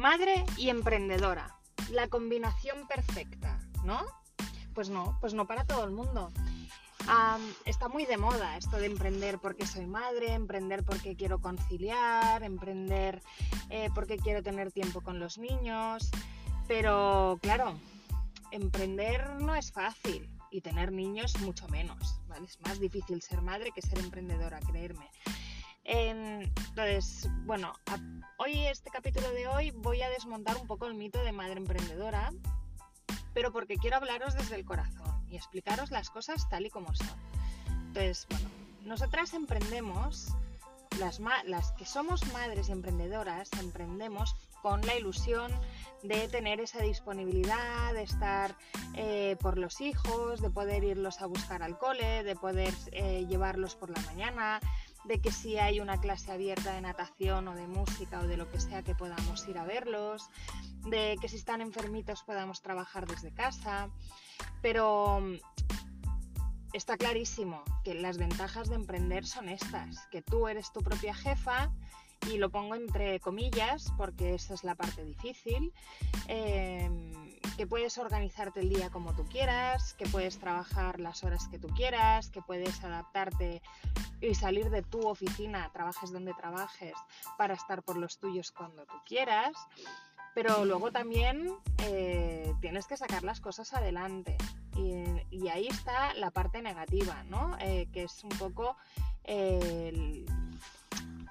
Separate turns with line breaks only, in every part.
madre y emprendedora, la combinación perfecta, ¿no? Pues no, pues no para todo el mundo. está muy de moda esto de emprender porque soy madre, emprender porque quiero conciliar, emprender eh, porque quiero tener tiempo con los niños, pero claro, emprender no es fácil y tener niños mucho menos. Es más difícil ser madre que ser emprendedora, creerme. Entonces, bueno, hoy, este capítulo de hoy, voy a desmontar un poco el mito de madre emprendedora, pero porque quiero hablaros desde el corazón y explicaros las cosas tal y como son. Entonces, bueno, nosotras emprendemos, las, que somos madres emprendedoras, emprendemos con la ilusión de tener esa disponibilidad, de estar eh, por los hijos, de poder irlos a buscar al cole, de poder eh, llevarlos por la mañana, de que si hay una clase abierta de natación o de música o de lo que sea que podamos ir a verlos, de que si están enfermitos podamos trabajar desde casa, pero mm, está clarísimo que las ventajas de emprender son estas, que tú eres tu propia jefa y lo pongo entre comillas porque esa es la parte difícil. Em, que puedes organizarte el día como tú quieras, que puedes trabajar las horas que tú quieras, que puedes adaptarte y salir de tu oficina, trabajes donde trabajes, para estar por los tuyos cuando tú quieras. Pero luego también eh, tienes que sacar las cosas adelante. Y, ahí está la parte negativa, ¿no? Eh, que es un poco el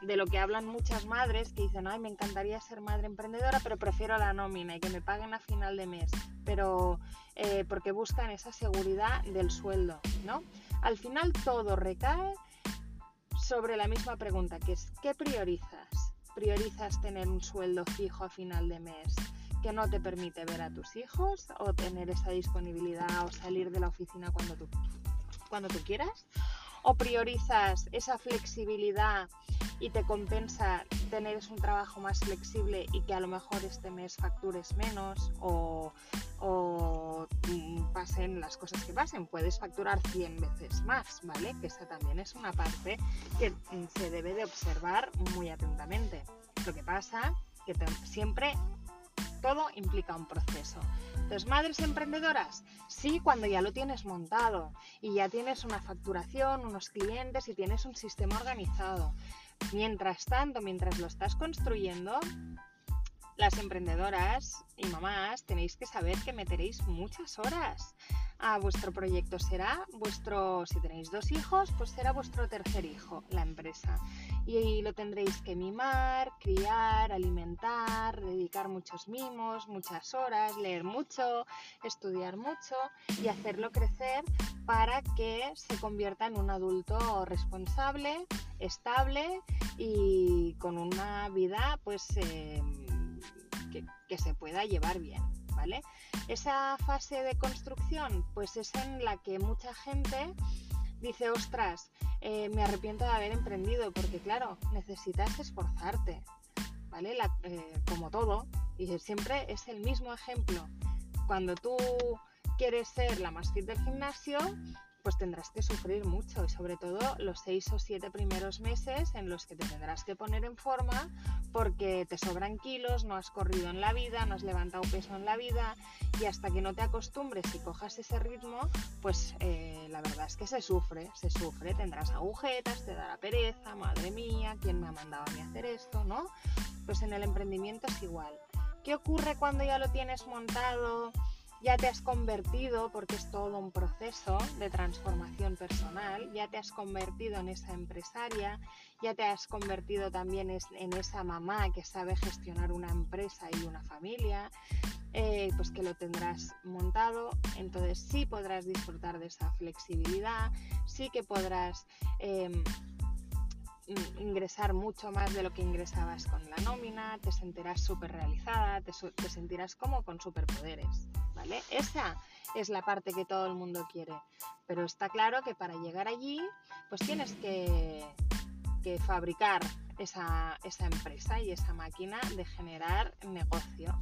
de lo que hablan muchas madres que dicen, ay, me encantaría ser madre emprendedora, pero prefiero la nómina y que me paguen a final de mes, pero eh, porque buscan esa seguridad del sueldo, ¿no? Al final todo recae sobre la misma pregunta, que es, ¿qué priorizas? ¿Priorizas tener un sueldo fijo a final de mes que no te permite ver a tus hijos o tener esa disponibilidad o salir de la oficina cuando tú, cuando tú quieras? ¿O priorizas esa flexibilidad y te compensa tener un trabajo más flexible y que a lo mejor este mes factures menos o, pasen las cosas que pasen. Puedes facturar 100 veces más, ¿vale? Que esa también es una parte que se debe de observar muy atentamente. Lo que pasa que siempre todo implica un proceso. Entonces, madres emprendedoras, sí, cuando ya lo tienes montado y ya tienes una facturación, unos clientes y tienes un sistema organizado. Mientras tanto, mientras lo estás construyendo, las emprendedoras y mamás tenéis que saber que meteréis muchas horas a vuestro proyecto. Será vuestro, si tenéis dos hijos, pues será vuestro tercer hijo, la empresa. Y lo tendréis que mimar, criar, alimentar, dedicar muchos mimos, muchas horas, leer mucho, estudiar mucho y hacerlo crecer para que se convierta en un adulto responsable, estable y con una vida pues em, que se pueda llevar bien. Esa fase de construcción, pues es en la que mucha gente dice, ostras, eh, me arrepiento de haber emprendido, porque claro, necesitas esforzarte, ¿vale? Eh, como todo, y siempre es el mismo ejemplo. Cuando tú quieres ser la más fit del gimnasio, pues tendrás que sufrir mucho y sobre todo los seis o siete primeros meses en los que te tendrás que poner en forma porque te sobran kilos, no has corrido en la vida, no has levantado peso en la vida y hasta que no te acostumbres y cojas ese ritmo, pues eh, la verdad es que se sufre, se sufre, tendrás agujetas, te dará pereza, madre mía, ¿quién me ha mandado a mí hacer esto? ¿No? Pues en el emprendimiento es igual. ¿Qué ocurre cuando ya lo tienes montado? Ya te has convertido, porque es todo un proceso de transformación personal, ya te has convertido en esa empresaria, ya te has convertido también en esa mamá que sabe gestionar una empresa y una familia, eh, pues que lo tendrás montado, entonces sí podrás disfrutar de esa flexibilidad, sí que podrás... Em, ingresar mucho más de lo que ingresabas con la nómina, te sentirás súper realizada, te, te, sentirás como con superpoderes, ¿vale? Esa es la parte que todo el mundo quiere, pero está claro que para llegar allí, pues tienes que, fabricar esa, esa empresa y esa máquina de generar negocio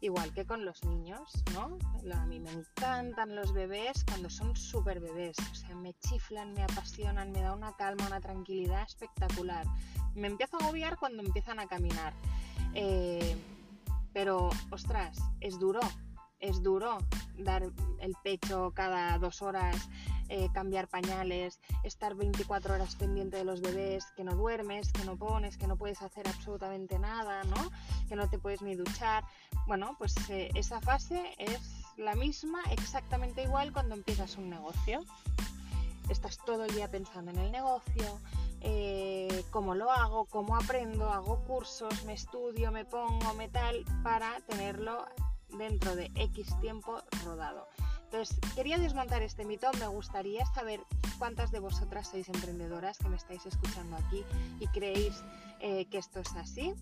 igual que con los niños, ¿no? A mí me encantan los bebés cuando son súper bebés, o sea, me chiflan, me apasionan, me da una calma, una tranquilidad espectacular. Me empiezo a agobiar cuando empiezan a caminar. Eh, Pero, ostras, es duro, es duro dar el pecho cada dos horas, eh, cambiar pañales, estar 24 horas pendiente de los bebés, que no duermes, que no pones, que no puedes hacer absolutamente nada, ¿no? Que no te puedes ni duchar. Bueno, pues eh, esa fase es la misma, exactamente igual cuando empiezas un negocio. Estás todo el día pensando en el negocio, eh, cómo lo hago, cómo aprendo, hago cursos, me estudio, me pongo, me tal, para tenerlo dentro de X tiempo rodado. Entonces, quería desmontar este mito, me gustaría saber cuántas de vosotras sois emprendedoras que me estáis escuchando aquí y creéis eh, que esto es así.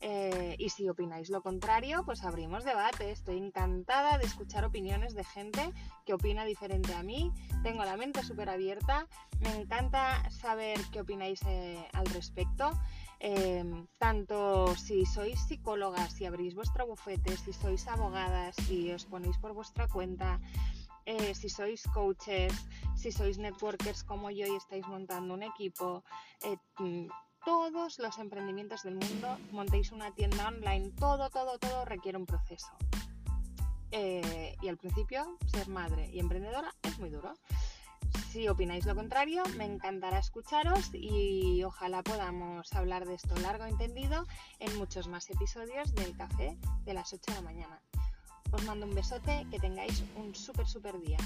Eh, y si opináis lo contrario, pues abrimos debate. Estoy encantada de escuchar opiniones de gente que opina diferente a mí. Tengo la mente súper abierta. Me encanta saber qué opináis eh, al respecto. Em, tanto si sois psicólogas, si abrís vuestro bufete, si sois abogadas, si os ponéis por vuestra cuenta, eh, si sois coaches, si sois networkers como yo y estáis montando un equipo, mm, todos los emprendimientos del mundo, montéis una tienda online, todo, todo, todo requiere un proceso. Eh, y al principio, ser madre y emprendedora es muy duro. Si opináis lo contrario, me encantará escucharos y ojalá podamos hablar de esto largo entendido en muchos más episodios del café de las 8 de la mañana. Os mando un besote, que tengáis un súper, súper día.